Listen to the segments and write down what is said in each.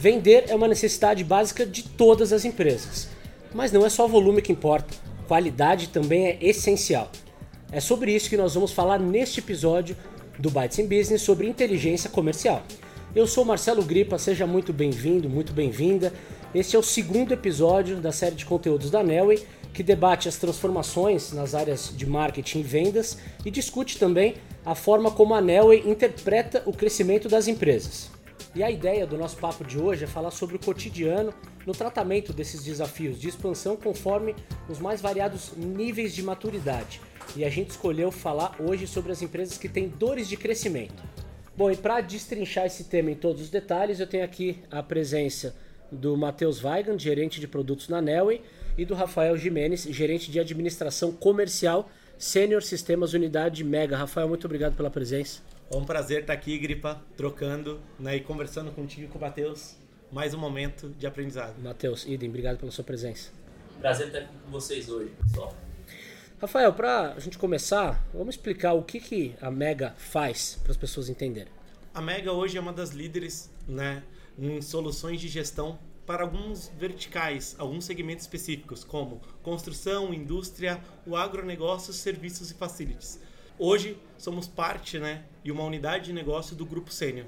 Vender é uma necessidade básica de todas as empresas. Mas não é só volume que importa, qualidade também é essencial. É sobre isso que nós vamos falar neste episódio do Bytes in Business sobre inteligência comercial. Eu sou Marcelo Gripa, seja muito bem-vindo, muito bem-vinda. Este é o segundo episódio da série de conteúdos da Nelway, que debate as transformações nas áreas de marketing e vendas e discute também a forma como a Nelway interpreta o crescimento das empresas. E a ideia do nosso papo de hoje é falar sobre o cotidiano no tratamento desses desafios de expansão conforme os mais variados níveis de maturidade. E a gente escolheu falar hoje sobre as empresas que têm dores de crescimento. Bom, e para destrinchar esse tema em todos os detalhes, eu tenho aqui a presença do Matheus Weigand, gerente de produtos na Nelway, e do Rafael Jimenez, gerente de administração comercial, Sênior Sistemas Unidade Mega. Rafael, muito obrigado pela presença. É um prazer estar aqui, Gripa, trocando né, e conversando contigo e com o Matheus. Mais um momento de aprendizado. Matheus, idem, obrigado pela sua presença. Prazer estar com vocês hoje, pessoal. Rafael, para a gente começar, vamos explicar o que, que a Mega faz para as pessoas entenderem. A Mega hoje é uma das líderes né, em soluções de gestão para alguns verticais, alguns segmentos específicos, como construção, indústria, o agronegócio, serviços e facilities. Hoje somos parte né, e uma unidade de negócio do Grupo Sênior,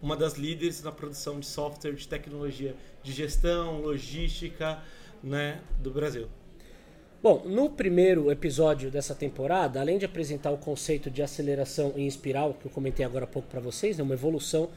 uma das líderes na produção de software de tecnologia de gestão, logística né, do Brasil. Bom, no primeiro episódio dessa temporada, além de apresentar o conceito de aceleração em espiral, que eu comentei agora há pouco para vocês, né, uma evolução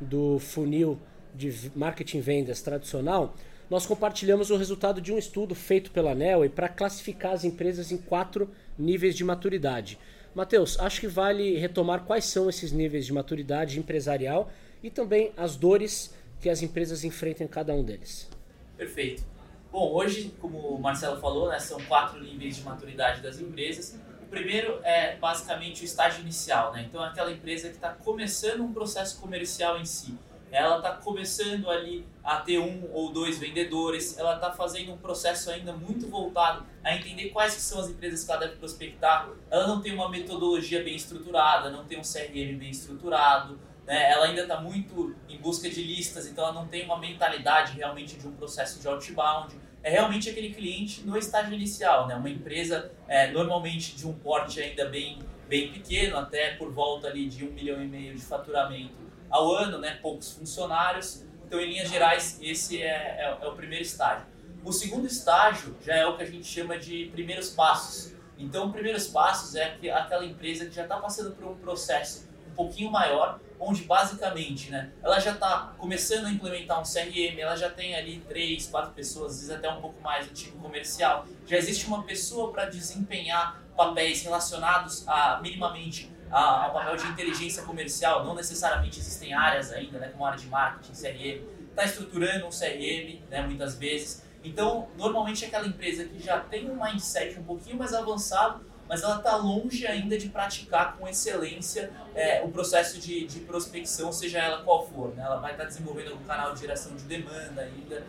do funil de marketing vendas tradicional, nós compartilhamos o resultado de um estudo feito pela NEL para classificar as empresas em quatro níveis de maturidade. Matheus, acho que vale retomar quais são esses níveis de maturidade empresarial e também as dores que as empresas enfrentam em cada um deles. Perfeito. Bom, hoje, como o Marcelo falou, né, são quatro níveis de maturidade das empresas. O primeiro é basicamente o estágio inicial, né? então é aquela empresa que está começando um processo comercial em si ela está começando ali a ter um ou dois vendedores, ela está fazendo um processo ainda muito voltado a entender quais são as empresas que ela deve prospectar, ela não tem uma metodologia bem estruturada, não tem um CRM bem estruturado, né? ela ainda está muito em busca de listas, então ela não tem uma mentalidade realmente de um processo de outbound, é realmente aquele cliente no estágio inicial, né? uma empresa é, normalmente de um porte ainda bem, bem pequeno, até por volta ali de um milhão e meio de faturamento, ao ano, né, poucos funcionários. Então, em linhas gerais, esse é, é, é o primeiro estágio. O segundo estágio já é o que a gente chama de primeiros passos. Então, primeiros passos é aquela empresa que já está passando por um processo um pouquinho maior, onde basicamente né, ela já está começando a implementar um CRM, ela já tem ali três, quatro pessoas, às vezes até um pouco mais no time comercial. Já existe uma pessoa para desempenhar papéis relacionados a minimamente ao papel de inteligência comercial. Não necessariamente existem áreas ainda, né, como área de marketing, CRM. Está estruturando um CRM, né, muitas vezes. Então, normalmente é aquela empresa que já tem um mindset um pouquinho mais avançado, mas ela está longe ainda de praticar com excelência é, o processo de, de, prospecção, seja ela qual for. Né? Ela vai estar tá desenvolvendo algum canal de geração de demanda ainda.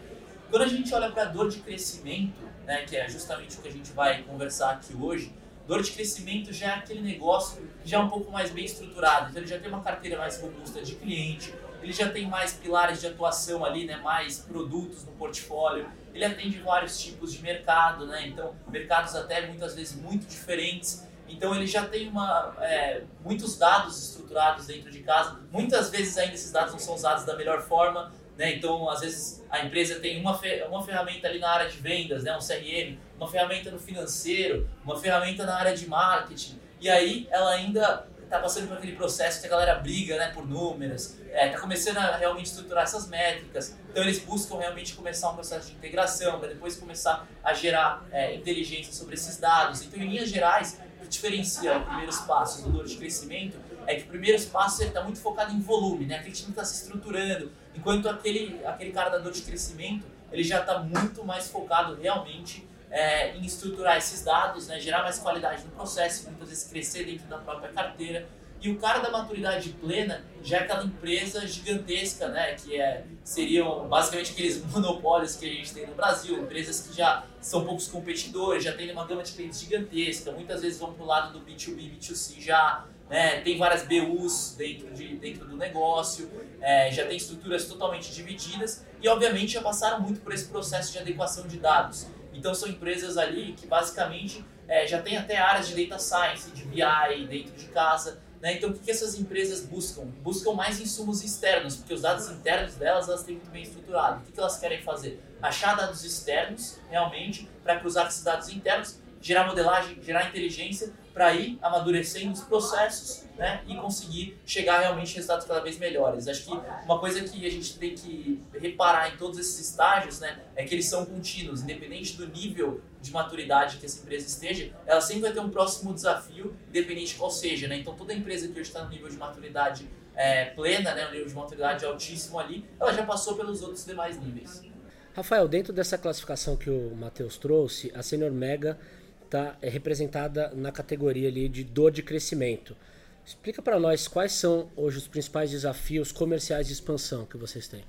Quando a gente olha para a dor de crescimento, né, que é justamente o que a gente vai conversar aqui hoje, Dor de crescimento já é aquele negócio já é um pouco mais bem estruturado, então ele já tem uma carteira mais robusta de cliente, ele já tem mais pilares de atuação ali, né, mais produtos no portfólio, ele atende vários tipos de mercado, né, então mercados até muitas vezes muito diferentes, então ele já tem uma, é, muitos dados estruturados dentro de casa, muitas vezes ainda esses dados não são usados da melhor forma, né? Então, às vezes, a empresa tem uma, uma ferramenta ali na área de vendas, né? um CRM, uma ferramenta no financeiro, uma ferramenta na área de marketing, e aí ela ainda está passando por aquele processo que a galera briga né, por números, está é, tá começando a realmente estruturar essas métricas, então eles buscam realmente começar um processo de integração, para depois começar a gerar é, inteligência sobre esses dados. Então, em linhas gerais, o que diferencia os primeiros passos do dor de crescimento é que o primeiro passo está muito focado em volume, né? aquele time está se estruturando, Enquanto aquele, aquele cara da dor de crescimento, ele já está muito mais focado realmente é, em estruturar esses dados, né, gerar mais qualidade no processo, muitas vezes crescer dentro da própria carteira. E o cara da maturidade plena já é aquela empresa gigantesca, né, que é, seriam basicamente aqueles monopólios que a gente tem no Brasil, empresas que já são poucos competidores, já têm uma gama de clientes gigantesca, muitas vezes vão para o lado do B2B, B2C já, né? tem várias BUs dentro, de, dentro do negócio, é, já tem estruturas totalmente divididas e, obviamente, já passaram muito por esse processo de adequação de dados. Então, são empresas ali que, basicamente, é, já tem até áreas de data science, de BI dentro de casa. Né? Então, o que, essas empresas buscam? Buscam mais insumos externos, porque os dados internos delas elas têm muito bem estruturado. O que, que elas querem fazer? Achar dados externos, realmente, para cruzar esses dados internos, gerar modelagem, gerar inteligência, para ir amadurecendo os processos né? e conseguir chegar realmente a resultados cada vez melhores. Acho que uma coisa que a gente tem que reparar em todos esses estágios né, é que eles são contínuos, independente do nível de maturidade que essa empresa esteja, ela sempre vai ter um próximo desafio, independente qual seja. Né? Então, toda empresa que hoje está no nível de maturidade é, plena, né, um nível de maturidade altíssimo ali, ela já passou pelos outros demais níveis. Rafael, dentro dessa classificação que o Matheus trouxe, a Senior Mega está é representada na categoria ali de dor de crescimento. Explica para nós quais são hoje os principais desafios comerciais de expansão que vocês têm.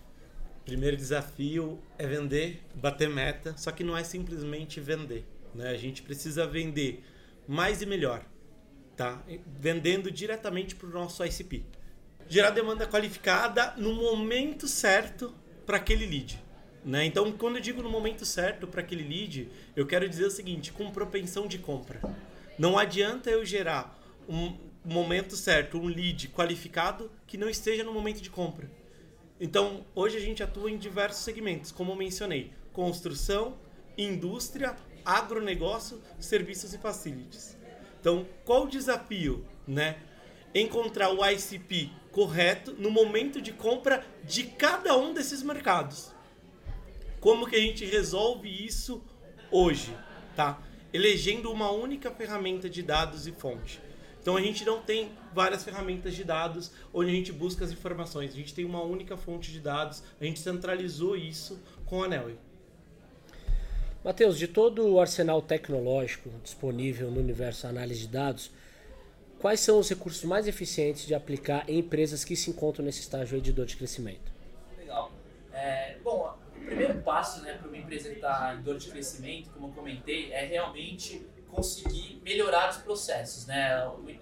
Primeiro desafio é vender, bater meta, só que não é simplesmente vender. Né? A gente precisa vender mais e melhor, tá? vendendo diretamente para o nosso ICP. Gerar demanda qualificada no momento certo para aquele lead. Né? Então, quando eu digo no momento certo para aquele lead, eu quero dizer o seguinte: com propensão de compra. Não adianta eu gerar um momento certo, um lead qualificado que não esteja no momento de compra. Então, hoje a gente atua em diversos segmentos, como eu mencionei: construção, indústria, agronegócio, serviços e facilities. Então, qual o desafio, né? Encontrar o ICP correto no momento de compra de cada um desses mercados. Como que a gente resolve isso hoje, tá? Elegendo uma única ferramenta de dados e fonte. Então a gente não tem várias ferramentas de dados onde a gente busca as informações. A gente tem uma única fonte de dados, a gente centralizou isso com a Nelly. Matheus, de todo o arsenal tecnológico disponível no universo análise de dados, quais são os recursos mais eficientes de aplicar em empresas que se encontram nesse estágio de dor de crescimento? Legal. É, bom, primeiro passo né, para uma empresa que está em dor de crescimento, como eu comentei, é realmente conseguir melhorar os processos, né?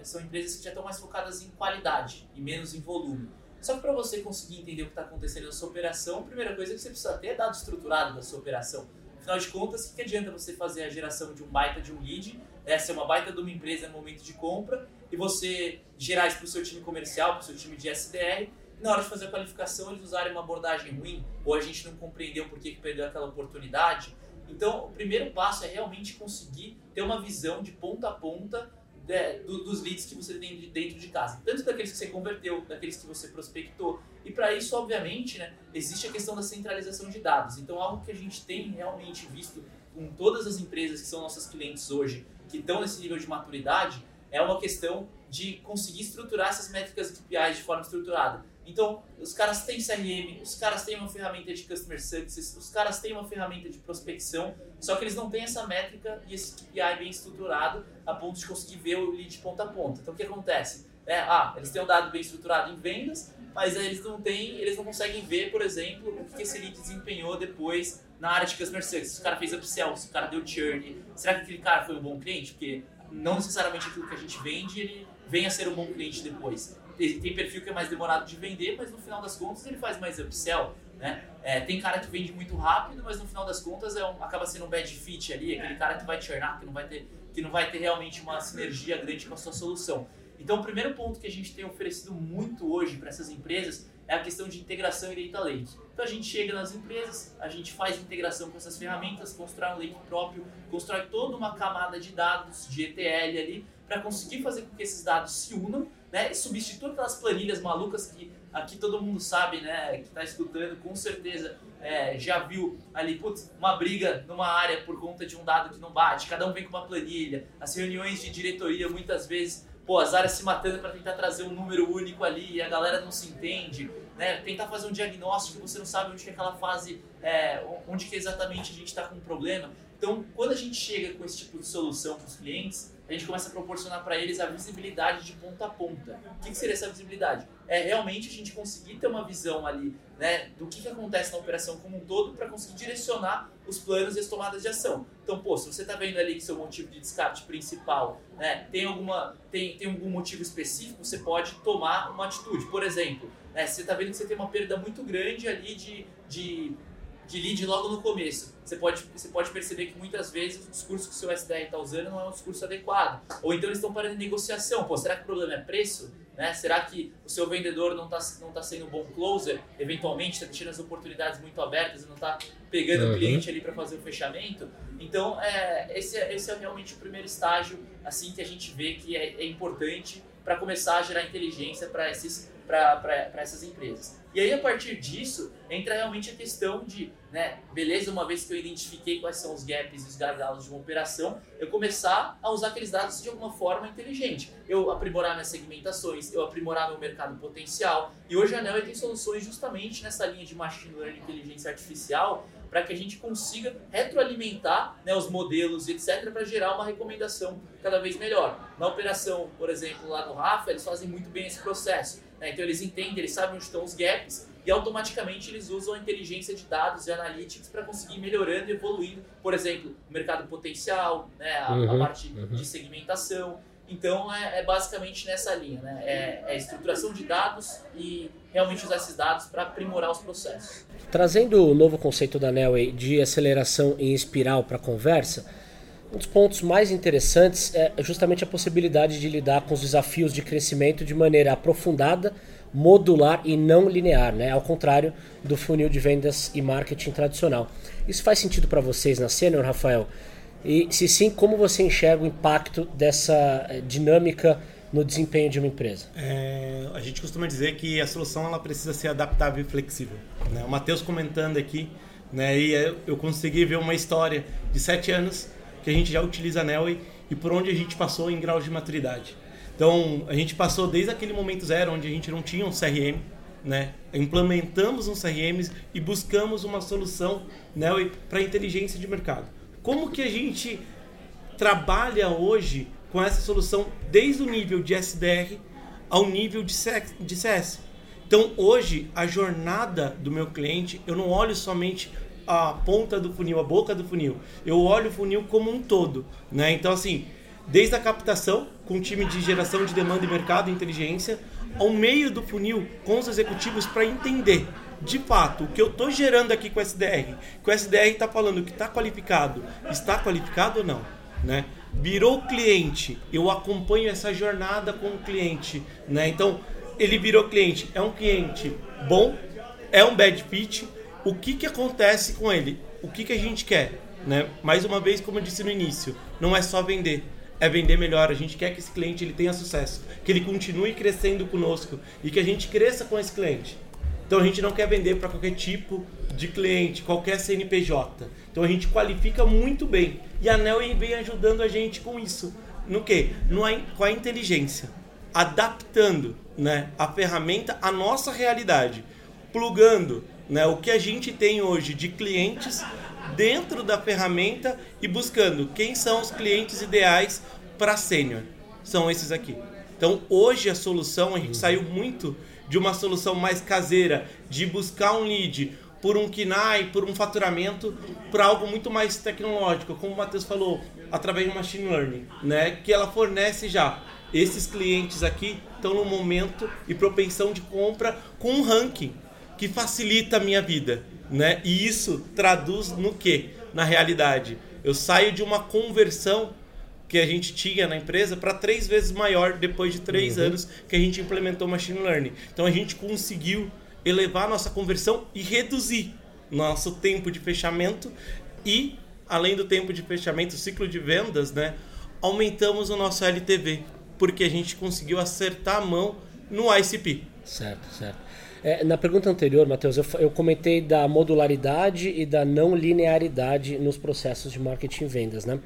São empresas que já estão mais focadas em qualidade e menos em volume. Só que para você conseguir entender o que está acontecendo na sua operação, a primeira coisa é que você precisa ter é dado estruturado da sua operação. Afinal de contas, o que, adianta você fazer a geração de um baita de um lead, né, ser uma baita de uma empresa no momento de compra, e você gerar isso para o seu time comercial, para o seu time de SDR, na hora de fazer a qualificação eles usarem uma abordagem ruim, ou a gente não compreendeu por que, perdeu aquela oportunidade, então, o primeiro passo é realmente conseguir ter uma visão de ponta a ponta né, do, dos leads que você tem dentro de casa. Tanto daqueles que você converteu, daqueles que você prospectou. E para isso, obviamente, né, existe a questão da centralização de dados. Então, algo que a gente tem realmente visto com todas as empresas que são nossas clientes hoje, que estão nesse nível de maturidade, é uma questão de conseguir estruturar essas métricas KPIs de forma estruturada. Então, os caras têm CRM, os caras têm uma ferramenta de Customer Success, os caras têm uma ferramenta de prospecção, só que eles não têm essa métrica e esse KPI bem estruturado a ponto de conseguir ver o lead ponta a ponta. Então, o que acontece? É, ah, eles têm um dado bem estruturado em vendas, mas eles não têm, eles não conseguem ver, por exemplo, o que esse lead desempenhou depois na área de Customer Success. Se o cara fez upsell, se o cara deu churn, será que aquele cara foi um bom cliente? Porque não necessariamente aquilo que a gente vende, ele vem a ser um bom cliente depois tem perfil que é mais demorado de vender, mas no final das contas ele faz mais upsell, né? É, tem cara que vende muito rápido, mas no final das contas é um, acaba sendo um bad fit ali, aquele cara que vai churnar, que não vai ter, que não vai ter realmente uma sinergia grande com a sua solução. Então, o primeiro ponto que a gente tem oferecido muito hoje para essas empresas é a questão de integração e data lake. Então, a gente chega nas empresas, a gente faz integração com essas ferramentas, constrói um lake próprio, constrói toda uma camada de dados de ETL ali para conseguir fazer com que esses dados se unam né, substitui aquelas planilhas malucas que aqui todo mundo sabe, né, que está escutando, com certeza é, já viu ali, putz, uma briga numa área por conta de um dado que não bate, cada um vem com uma planilha, as reuniões de diretoria muitas vezes, pô, as áreas se matando para tentar trazer um número único ali e a galera não se entende. né, tentar fazer um diagnóstico, você não sabe onde que é aquela fase, é, onde que exatamente a gente está com um problema. Então, quando a gente chega com esse tipo de solução para os clientes, a gente começa a proporcionar para eles a visibilidade de ponta a ponta. O que, seria essa visibilidade? É realmente a gente conseguir ter uma visão ali né, do que, que acontece na operação como um todo para conseguir direcionar os planos e as tomadas de ação. Então, pô, se você está vendo ali que seu motivo de descarte principal né, tem, alguma, tem, tem algum motivo específico, você pode tomar uma atitude. Por exemplo, né, se você está vendo que você tem uma perda muito grande ali de, de de lead logo no começo. Você pode, você pode perceber que muitas vezes o discurso que o seu SDR está usando não é um discurso adequado. Ou então eles estão parando em negociação. Pô, será que o problema é preço? Né? Será que o seu vendedor não está não tá sendo um bom closer? Eventualmente está deixando as oportunidades muito abertas e não está pegando uhum. o cliente ali para fazer o fechamento? Então, é, esse, é, esse é realmente o primeiro estágio assim que a gente vê que é, é importante para começar a gerar inteligência para essas empresas. E aí, a partir disso, entra realmente a questão de, né, beleza, uma vez que eu identifiquei quais são os gaps e os gargalos de uma operação, eu começar a usar aqueles dados de alguma forma inteligente. Eu aprimorar minhas segmentações, eu aprimorar meu mercado potencial. E hoje a Nel tem soluções justamente nessa linha de machine learning e inteligência artificial para que a gente consiga retroalimentar né, os modelos, etc., para gerar uma recomendação cada vez melhor. Na operação, por exemplo, lá no Rafa, eles fazem muito bem esse processo né? Então eles entendem, eles sabem onde estão os gaps e automaticamente eles usam a inteligência de dados e analytics para conseguir ir melhorando e evoluindo, por exemplo, o mercado potencial, né? a, uhum, a parte uhum. de segmentação. Então é, é, basicamente nessa linha, né? É, é estruturação de dados e realmente usar esses dados para aprimorar os processos. Trazendo o novo conceito da Nelway de aceleração em espiral para a conversa, um dos pontos mais interessantes é justamente a possibilidade de lidar com os desafios de crescimento de maneira aprofundada, modular e não linear, né? ao contrário do funil de vendas e marketing tradicional. Isso faz sentido para vocês na Senior, Rafael? E se sim, como você enxerga o impacto dessa eh, dinâmica no desempenho de uma empresa? É, a gente costuma dizer que a solução ela precisa ser adaptável e flexível. Né? O Matheus comentando aqui, né, e eu consegui ver uma história de sete anos que a gente já utiliza a Nelway e por onde a gente passou em graus de maturidade. Então, a gente passou desde aquele momento zero, onde a gente não tinha um CRM, né? implementamos um CRM e buscamos uma solução Nelway para inteligência de mercado. Como que a gente trabalha hoje com essa solução desde o nível de SDR ao nível de CS? Então, hoje, a jornada do meu cliente, eu não olho somente a ponta do funil, a boca do funil. Eu olho o funil como um todo, né? Então assim, desde a captação com o time de geração de demanda e mercado e inteligência, ao meio do funil com os executivos para entender de fato o que eu estou gerando aqui com o SDR. Que o SDR está falando que está qualificado, está qualificado ou não, né? Virou cliente, eu acompanho essa jornada com o cliente, né? Então ele virou cliente, é um cliente bom, é um bad fit o que, que acontece com ele? O que, que a gente quer? Né? Mais uma vez, como eu disse no início, não é só vender, é vender melhor. A gente quer que esse cliente ele tenha sucesso, que ele continue crescendo conosco e que a gente cresça com esse cliente. Então a gente não quer vender para qualquer tipo de cliente, qualquer CNPJ. Então a gente qualifica muito bem. E a Nel vem ajudando a gente com isso. No que? Com a inteligência. Adaptando né, a ferramenta à nossa realidade. Plugando né, o que a gente tem hoje de clientes dentro da ferramenta e buscando quem são os clientes ideais para sênior. São esses aqui. Então, hoje a solução, a gente saiu muito de uma solução mais caseira, de buscar um lead por um KINAI, por um faturamento, para algo muito mais tecnológico, como o Matheus falou, através de machine learning, né? Que ela fornece já. Esses clientes aqui estão no momento e propensão de compra com um ranking que facilita a minha vida, né? E isso traduz no que? Na realidade, eu saio de uma conversão que a gente tinha na empresa para três vezes maior depois de três uhum. anos que a gente implementou machine learning. Então a gente conseguiu elevar nossa conversão e reduzir nosso tempo de fechamento e além do tempo de fechamento, ciclo de vendas, né? Aumentamos o nosso LTV porque a gente conseguiu acertar a mão no ICP. Certo, certo. É, na pergunta anterior, Matheus, eu, eu, comentei da modularidade e da não linearidade nos processos de marketing e vendas, né?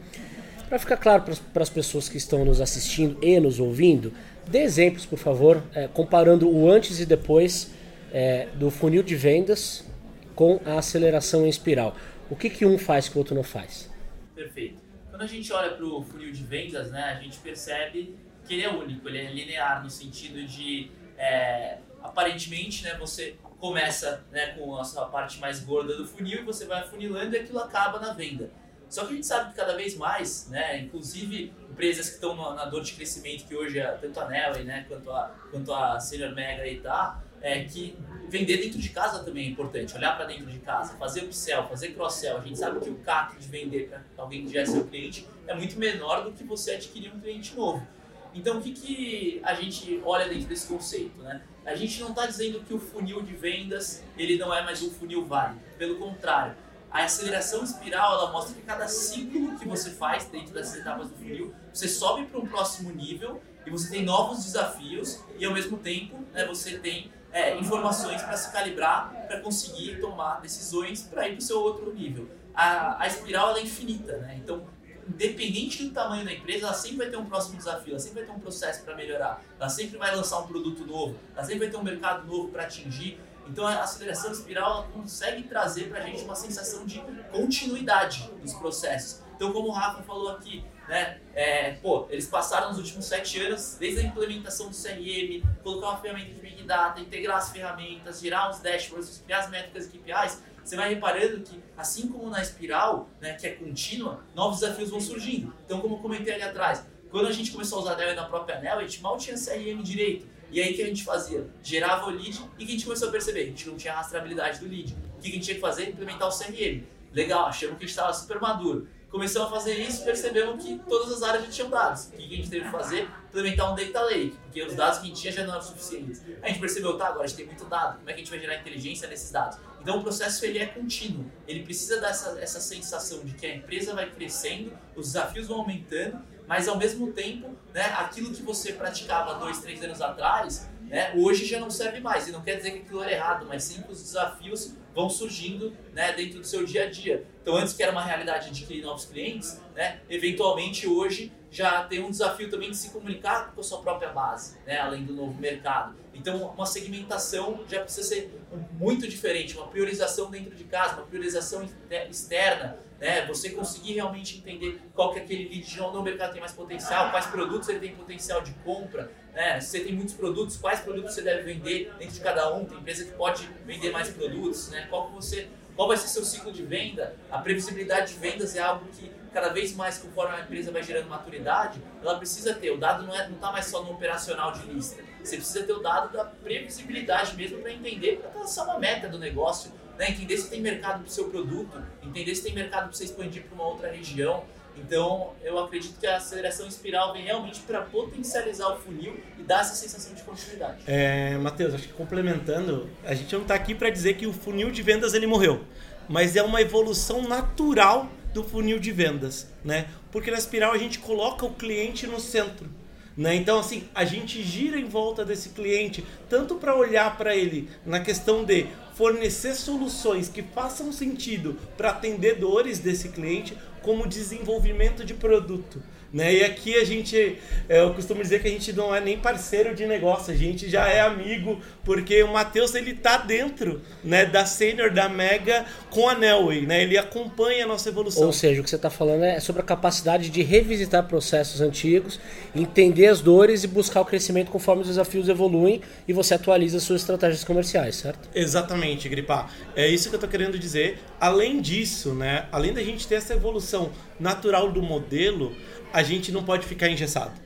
Para ficar claro para as pessoas que estão nos assistindo e nos ouvindo, dê exemplos, por favor, é, comparando o antes e depois é, do funil de vendas com a aceleração em espiral. O que, que um faz que o outro não faz? Perfeito. Quando a gente olha para o funil de vendas, né, a gente percebe que ele é único, ele é linear no sentido de, é, aparentemente, né, você começa né, com a sua parte mais gorda do funil e você vai afunilando e aquilo acaba na venda. Só que a gente sabe que cada vez mais, né, inclusive empresas que estão na dor de crescimento, que hoje é tanto a Nelly né, quanto a, quanto a Senior Mega aí tá, é que vender dentro de casa também é importante, olhar para dentro de casa, fazer upsell, fazer cross-sell. A gente sabe que o CAC de vender para alguém que já é seu cliente é muito menor do que você adquirir um cliente novo. Então, o que, que a gente olha dentro desse conceito? Né? A gente não está dizendo que o funil de vendas ele não é mais um funil válido. Pelo contrário, a aceleração espiral ela mostra que cada ciclo que você faz dentro dessas etapas do funil, você sobe para um próximo nível e você tem novos desafios e ao mesmo tempo né, você tem é, informações para se calibrar para conseguir tomar decisões para ir para o seu outro nível. A, a espiral é infinita, né? então independente do tamanho da empresa, ela sempre vai ter um próximo desafio, ela sempre vai ter um processo para melhorar, ela sempre vai lançar um produto novo, ela sempre vai ter um mercado novo para atingir. Então a aceleração espiral consegue trazer para a gente uma sensação de continuidade nos processos. Então, como o Rafa falou aqui, né, é, pô, eles passaram nos últimos sete anos, desde a implementação do CRM, colocar uma ferramenta de Big Data, integrar as ferramentas, gerar os dashboards, criar as métricas e KPIs, você vai reparando que, assim como na espiral, né, que é contínua, novos desafios vão surgindo. Então, como eu comentei ali atrás, quando a gente começou a usar Dell na própria Nel, a gente mal tinha CRM direito. E aí o que a gente fazia? Gerava o lead e o que a gente começou a perceber? A gente não tinha rastreabilidade do lead. O que a gente tinha que fazer? Implementar o CRM. Legal, achamos que a gente estava super maduro. Começamos a fazer isso e percebemos que todas as áreas já tinham dados. O que a gente teve que fazer? Implementar um data lake, porque os dados que a gente tinha já não eram suficientes. A gente percebeu, tá, agora a gente tem muito dado, como é que a gente vai gerar inteligência nesses dados? Então o processo ele é contínuo, ele precisa dar essa, sensação de que a empresa vai crescendo, os desafios vão aumentando, mas ao mesmo tempo, né, aquilo que você praticava dois, três anos atrás, né, hoje já não serve mais. E não quer dizer que aquilo era errado, mas sim que os desafios vão surgindo né, dentro do seu dia a dia. Então antes que era uma realidade adquirir novos clientes, né, eventualmente hoje já tem um desafio também de se comunicar com a sua própria base, né, além do novo mercado. Então, uma segmentação já precisa ser muito diferente, uma priorização dentro de casa, uma priorização externa, né? Você conseguir realmente entender qual que é aquele lead no mercado tem mais potencial, quais produtos ele tem potencial de compra, né? Você tem muitos produtos, quais produtos você deve vender dentro de cada um, tem empresa que pode vender mais produtos, né? Qual que você qual vai ser seu ciclo de venda? A previsibilidade de vendas é algo que cada vez mais, conforme a empresa vai gerando maturidade, ela precisa ter. O dado não está não tá mais só no operacional de lista. Você precisa ter o dado da previsibilidade mesmo para entender, para traçar uma meta do negócio, né? entender se tem mercado para o seu produto, entender se tem mercado para você expandir para uma outra região. Então, eu acredito que a aceleração espiral vem realmente para potencializar o funil e dar essa sensação de continuidade. É, Matheus, acho que complementando, a gente não está aqui para dizer que o funil de vendas ele morreu, mas é uma evolução natural do funil de vendas, né? Porque na espiral a gente coloca o cliente no centro. Né? Então, assim, a gente gira em volta desse cliente, tanto para olhar para ele na questão de fornecer soluções que façam sentido para atender dores desse cliente, como desenvolvimento de produto. Né? E aqui a gente, é, eu costumo dizer que a gente não é nem parceiro de negócio, a gente já é amigo, porque o Matheus ele tá dentro né, da Senior, da Mega com a Nelway, né? ele acompanha a nossa evolução. Ou seja, o que você está falando é sobre a capacidade de revisitar processos antigos, entender as dores e buscar o crescimento conforme os desafios evoluem e você atualiza suas estratégias comerciais, certo? Exatamente, Gripar. É isso que eu estou querendo dizer. Além disso, né, além da gente ter essa evolução natural do modelo, a gente não pode ficar engessado.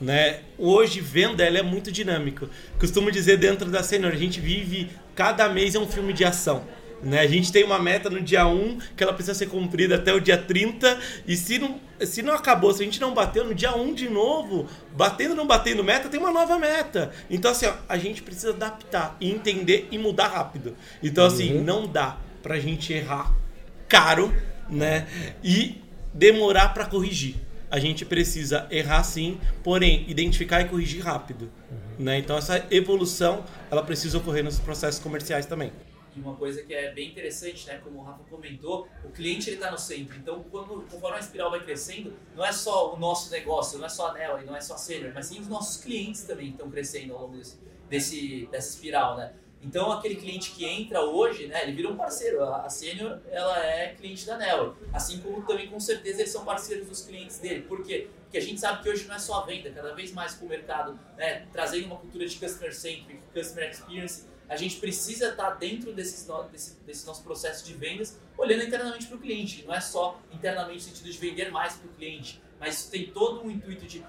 Né? Hoje, venda ela é muito dinâmica. Costumo dizer dentro da Senior, a gente vive, cada mês é um filme de ação. Né? A gente tem uma meta no dia 1 que ela precisa ser cumprida até o dia 30 e se não, se não acabou, se a gente não bateu no dia 1 de novo, batendo ou não batendo meta, tem uma nova meta. Então assim, ó, a gente precisa adaptar e entender e mudar rápido. Então assim, uhum. não dá pra gente errar caro, né? E demorar para corrigir a gente precisa errar sim, porém identificar e corrigir rápido. Uhum. Né? Então essa evolução ela precisa ocorrer nos processos comerciais também. E uma coisa que é bem interessante, né, como o Rafa comentou, o cliente ele está no centro. Então, quando conforme a espiral vai crescendo, não é só o nosso negócio, não é só a Nel, não é só a Senior, mas sim os nossos clientes também estão crescendo ao longo desse, desse, dessa espiral, né? Então aquele cliente que entra hoje, né, ele vira um parceiro. A Senior, ela é cliente da Nel. Assim como também com certeza eles são parceiros dos clientes dele. Por quê? Porque a gente sabe que hoje não é só a venda, cada vez mais com o mercado, né, trazendo uma cultura de customer centric, customer experience, a gente precisa estar dentro desses no, desse, desse nosso processo de vendas, olhando internamente para o cliente. Não é só internamente no sentido de vender mais para o cliente, mas tem todo um intuito de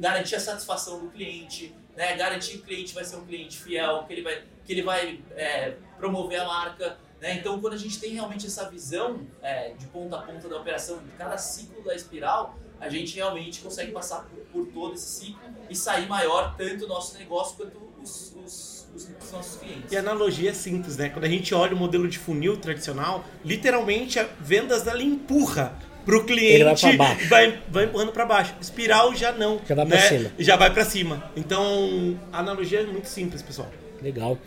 garantir a satisfação do cliente, né, garantir que o cliente vai ser um cliente fiel, que ele vai, que ele vai é, promover a marca. Né? Então, quando a gente tem realmente essa visão é, de ponta a ponta da operação, de cada ciclo da espiral, a gente realmente consegue passar por, por todo esse ciclo e sair maior tanto o nosso negócio quanto os, os, os, os, nossos clientes. E a analogia é simples, né? Quando a gente olha o modelo de funil tradicional, literalmente vendas dela empurra pro cliente Ele vai, vai, vai, empurrando para baixo. Espiral já não. Já vai né? para cima. Já vai para cima. Então, a analogia é muito simples, pessoal. Legal.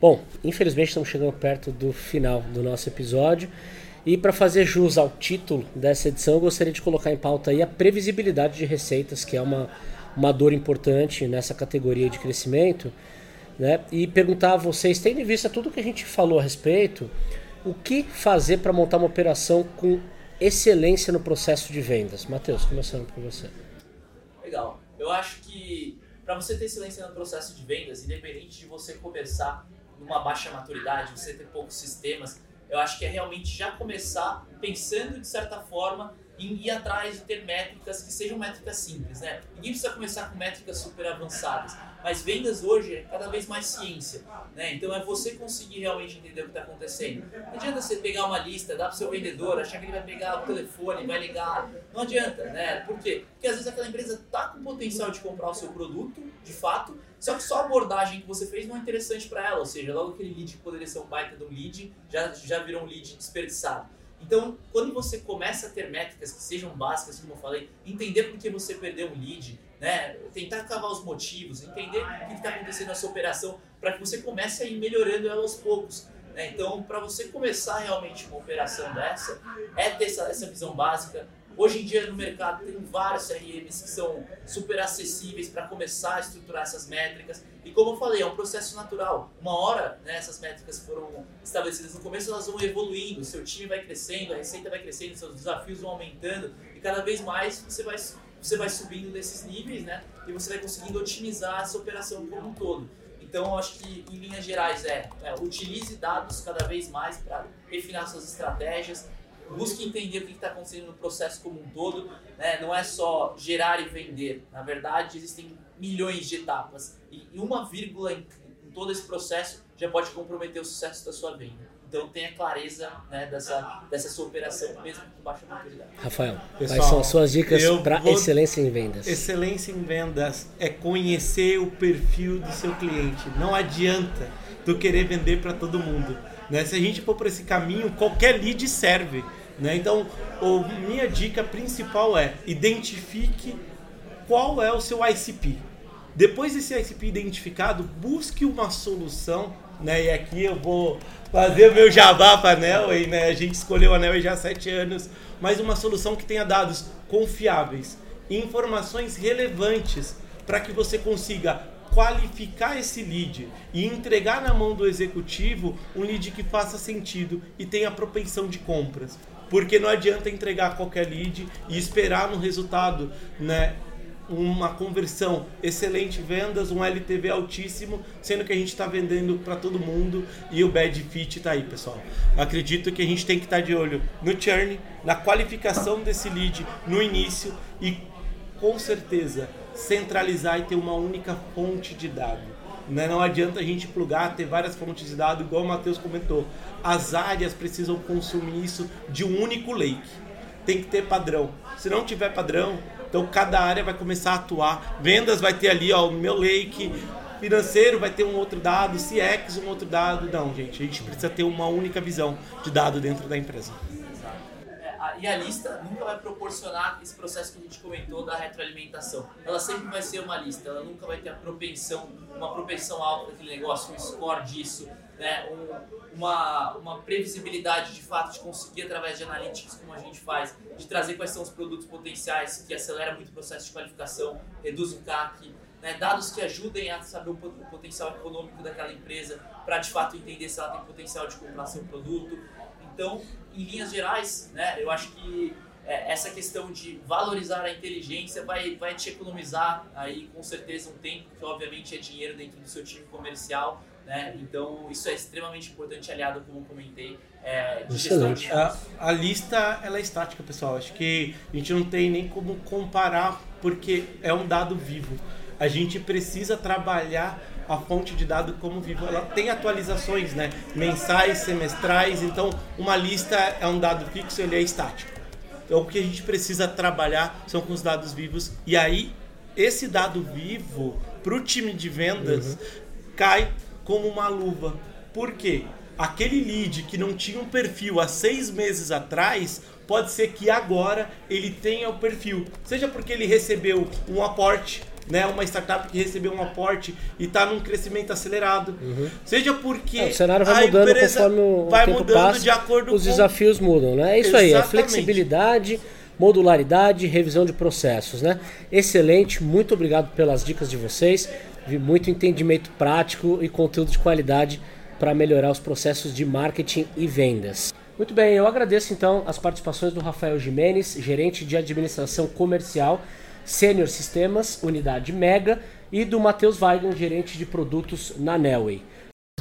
Bom, infelizmente estamos chegando perto do final do nosso episódio. E para fazer jus ao título dessa edição, eu gostaria de colocar em pauta aí a previsibilidade de receitas, que é uma, uma dor importante nessa categoria de crescimento. Né? E perguntar a vocês, tendo em vista tudo que a gente falou a respeito, o que fazer para montar uma operação com excelência no processo de vendas. Matheus, começando por você. Legal. Eu acho que para você ter excelência no processo de vendas, independente de você começar numa baixa maturidade, você ter poucos sistemas, eu acho que é realmente já começar pensando de certa forma em ir atrás de ter métricas que sejam métricas simples, né? Ninguém precisa começar com métricas super avançadas, mas vendas hoje é cada vez mais ciência, né? Então é você conseguir realmente entender o que está acontecendo. Não adianta você pegar uma lista, dar para o seu vendedor, achar que ele vai pegar o telefone, vai ligar. Não adianta, né? Por quê? Porque às vezes aquela empresa está com potencial de comprar o seu produto, de fato, só que só a abordagem que você fez não é interessante para ela, ou seja, logo aquele lead que poderia ser um baita de um lead, já, já virou um lead desperdiçado. Então, quando você começa a ter métricas que sejam básicas, como eu falei, entender por que você perdeu um lead, né? tentar cavar os motivos, entender o que está acontecendo nessa operação, para que você comece a ir melhorando ela aos poucos. Né? Então, para você começar realmente uma operação dessa, é ter essa, essa visão básica, Hoje em dia no mercado tem vários CRMs que são super acessíveis para começar a estruturar essas métricas. E como eu falei, é um processo natural. Uma hora né, essas métricas foram estabelecidas no começo, elas vão evoluindo, seu time vai crescendo, a receita vai crescendo, seus desafios vão aumentando e cada vez mais você vai, você vai subindo nesses níveis né, e você vai conseguindo otimizar essa operação como um todo. Então, eu acho que, em linhas gerais, é, é utilize dados cada vez mais para refinar suas estratégias, busque entender o que está acontecendo no processo como um todo. Né? Não é só gerar e vender. Na verdade, existem milhões de etapas. E uma vírgula em, em todo esse processo já pode comprometer o sucesso da sua venda. Então tenha clareza né, dessa, dessa sua operação, mesmo com baixa maturidade. Rafael, Pessoal, quais são as suas dicas para vou... excelência em vendas? Excelência em vendas é conhecer o perfil do seu cliente. Não adianta tu querer vender para todo mundo. Né? Se a gente for por esse caminho, qualquer lead serve. Né? Então, minha dica principal é identifique qual é o seu ICP. Depois desse ICP identificado, busque uma solução. Né? E aqui eu vou fazer o meu jabá para a Nelway. Né? A gente escolheu a Nelway já há sete anos, mas uma solução que tenha dados confiáveis, informações relevantes para que você consiga qualificar esse lead e entregar na mão do executivo um lead que faça sentido e tenha propensão de compras. Porque não adianta entregar qualquer lead e esperar no resultado, né? Uma conversão excelente, vendas, um LTV altíssimo, sendo que a gente está vendendo para todo mundo e o bad fit está aí, pessoal. Acredito que a gente tem que estar tá de olho no churn, na qualificação desse lead no início e com certeza centralizar e ter uma única fonte de dados. Né? Não adianta a gente plugar, ter várias fontes de dados, igual o Matheus comentou. As áreas precisam consumir isso de um único lake. Tem que ter padrão. Se não tiver padrão, então cada área vai começar a atuar. Vendas vai ter ali ó, o meu lake, financeiro vai ter um outro dado, CX um outro dado. Não, gente, a gente precisa ter uma única visão de dado dentro da empresa e a lista nunca vai proporcionar esse processo que a gente comentou da retroalimentação. Ela sempre vai ser uma lista, ela nunca vai ter a propensão, uma propensão alta daquele negócio, um score disso, né? Um, uma, uma previsibilidade de fato de conseguir através de analytics como a gente faz, de trazer quais são os produtos potenciais que acelera muito o processo de qualificação, reduz o CAC, né, dados que ajudem a saber o potencial econômico daquela empresa para de fato entender se ela tem potencial de comprar seu produto. Então, em linhas gerais, né, eu acho que é, essa questão de valorizar a inteligência vai, vai te economizar aí com certeza um tempo, que obviamente é dinheiro dentro do seu time comercial. Né? Então, isso é extremamente importante, aliado, como comentei, é, de Excelente. gestão de a, a lista ela é estática, pessoal. Acho que a gente não tem nem como comparar, porque é um dado vivo. A gente precisa trabalhar a fonte de dado como vivo. Ela tem atualizações, né? Mensais, semestrais. Então, uma lista é um dado fixo, ele é estático. Então, o que a gente precisa trabalhar são com os dados vivos. E aí, esse dado vivo para o time de vendas uhum. cai como uma luva. Por quê? Aquele lead que não tinha um perfil há seis meses atrás, pode ser que agora ele tenha o perfil. Seja porque ele recebeu um aporte né, uma startup que recebeu um aporte e está num crescimento acelerado. Uhum. Seja porque é, o cenário vai mudando conforme o vai tempo mudando passa, de acordo os com... desafios mudam, né? É isso Exatamente. aí, é flexibilidade, modularidade, revisão de processos, né? Excelente, muito obrigado pelas dicas de vocês. Vi muito entendimento prático e conteúdo de qualidade para melhorar os processos de marketing e vendas. Muito bem, eu agradeço então as participações do Rafael Jimenez, gerente de administração comercial Sênior Sistemas, unidade Mega, e do Matheus Weigand, gerente de produtos na Nelway.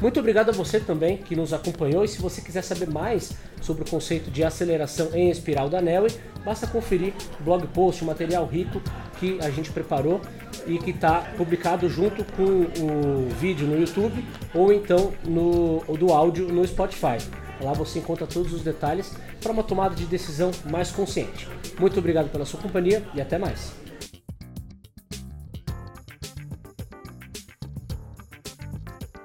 Muito obrigado a você também que nos acompanhou e se você quiser saber mais sobre o conceito de aceleração em espiral da Nelway, basta conferir o blog post, o material rico que a gente preparou e que está publicado junto com o vídeo no YouTube ou então no do áudio no Spotify. Lá você encontra todos os detalhes para uma tomada de decisão mais consciente. Muito obrigado pela sua companhia e até mais.